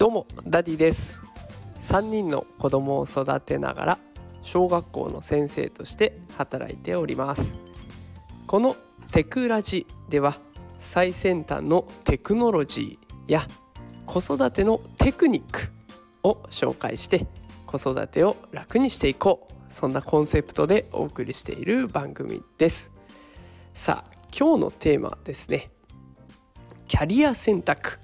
どうもダディです。3人の子供を育てながら小学校の先生として働いております。このテクラジでは最先端のテクノロジーや子育てのテクニックを紹介して子育てを楽にしていこう。そんなコンセプトでお送りしている番組です。さあ今日のテーマですねキャリア選択。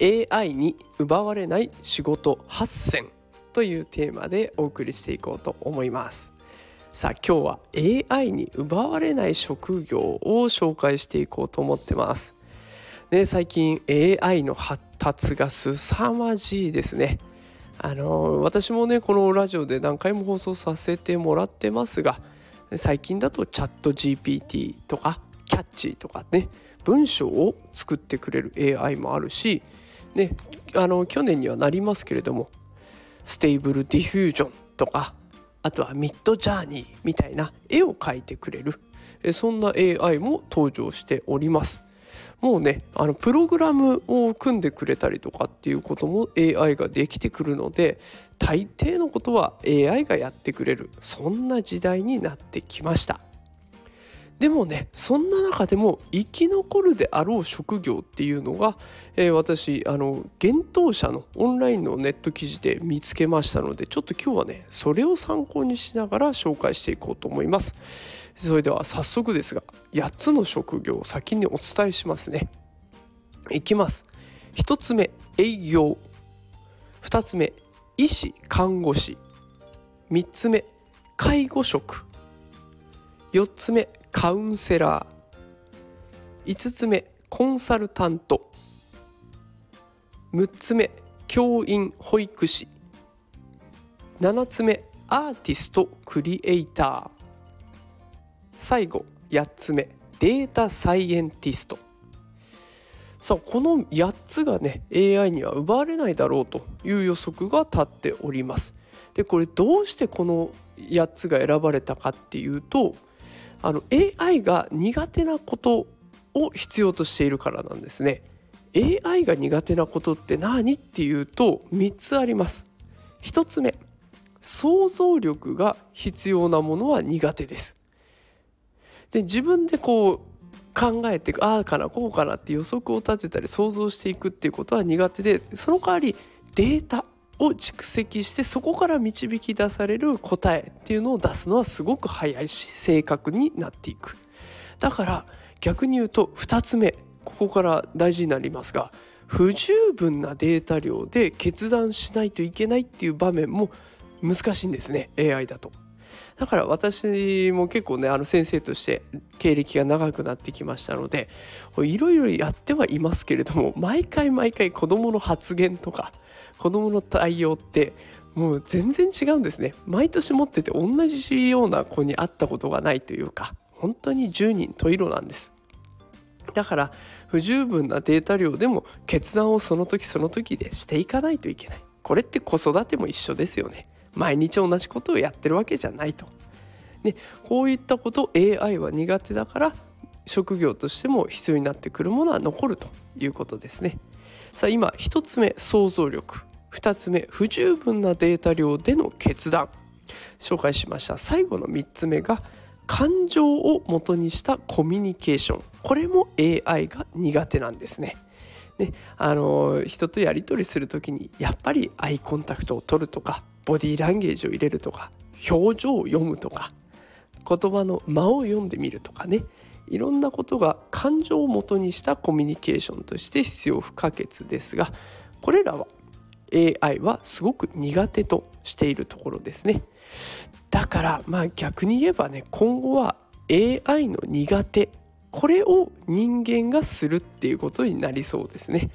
AI に奪われない仕事8選というテーマでお送りしていこうと思います。さあ今日は AI に奪われない職業を紹介していこうと思ってます。ね最近 AI の発達が凄まじいですね。あの私もねこのラジオで何回も放送させてもらってますが最近だとチャット GPT とかキャッチーとかね文章を作ってくれる AI もあるしね、あの去年にはなりますけれども Stable Diffusion とかあとは Midjourney みたいな絵を描いてくれるそんな AI も登場しております。もうねあのプログラムを組んでくれたりとかっていうことも AI ができてくるので大抵のことは AI がやってくれるそんな時代になってきました。でもねそんな中でも生き残るであろう職業っていうのが、えー、私あの幻冬舎のオンラインのネット記事で見つけましたのでちょっと今日はねそれを参考にしながら紹介していこうと思います。それでは早速ですが8つの職業を先にお伝えしますね。いきます。1つ目営業。2つ目医師看護師。3つ目介護職。4つ目カウンセラー。5つ目コンサルタント。6つ目教員保育士。7つ目アーティストクリエイター。最後8つ目データサイエンティスト。さあこの8つがね AI には奪われないだろうという予測が立っております。でこれどうしてこの8つが選ばれたかっていうとあの AI が苦手なことを必要としているからなんですね。AI が苦手なことって何っていうと3つあります。1つ目想像力が必要なものは苦手です。で自分でこう考えてああかなこうかなって予測を立てたり想像していくっていうことは苦手でその代わりデータ。を蓄積してそこから導き出される答えっていうのを出すのはすごく早いし正確になっていくだから逆に言うと2つ目ここから大事になりますが不十分なデータ量で決断しないといけないっていう場面も難しいんですね AI だと。だから私も結構ねあの先生として経歴が長くなってきましたのでいろいろやってはいますけれども毎回毎回子どもの発言とか子どもの対応ってもう全然違うんですね。毎年持ってて同じような子に会ったことがないというか本当に10人十色なんです。だから不十分なデータ量でも決断をその時その時でしていかないといけない。これって子育ても一緒ですよね。毎日同じことをやってるわけじゃないと。でこういったこと AI は苦手だから職業としても必要になってくるものは残るということですね。さあ今1つ目想像力。2つ目不十分なデータ量での決断。紹介しました。最後の3つ目が感情を元にしたコミュニケーション。これも AI が苦手なんですね。ねあの人とやり取りする時にやっぱりアイコンタクトを取るとかボディーランゲージを入れるとか表情を読むとか言葉の間を読んでみるとかね。いろんなことが感情をもとにしたコミュニケーションとして必要不可欠ですがこれらは AI はすごく苦手としているところですね。だからまあ逆に言えばね今後は AI の苦手これを人間がするっていうことになりそうですね。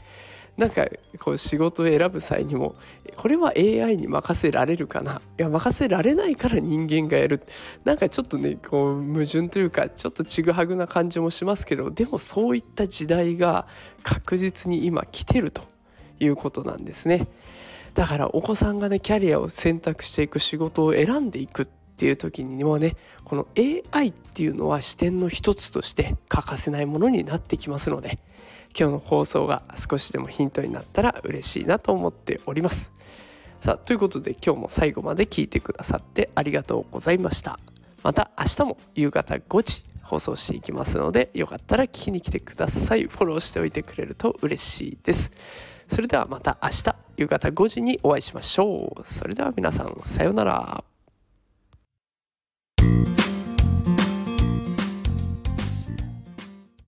なんかこう仕事を選ぶ際にもこれは AI に任せられるかな？いや任せられないから人間がやる。なんかちょっとねこう矛盾というかちょっとちぐはぐな感じもしますけどでもそういった時代が確実に今来てるということなんですね。だからお子さんがねキャリアを選択していく仕事を選んでいく。っていう時にもねこの AI っていうのは視点の一つとして欠かせないものになってきますので今日の放送が少しでもヒントになったら嬉しいなと思っております。さあということで今日も最後まで聞いてくださってありがとうございました。また明日も夕方5時放送していきますのでよかったら聞きに来てください。フォローしておいてくれると嬉しいです。それではまた明日夕方5時にお会いしましょう。それでは皆さんさようなら。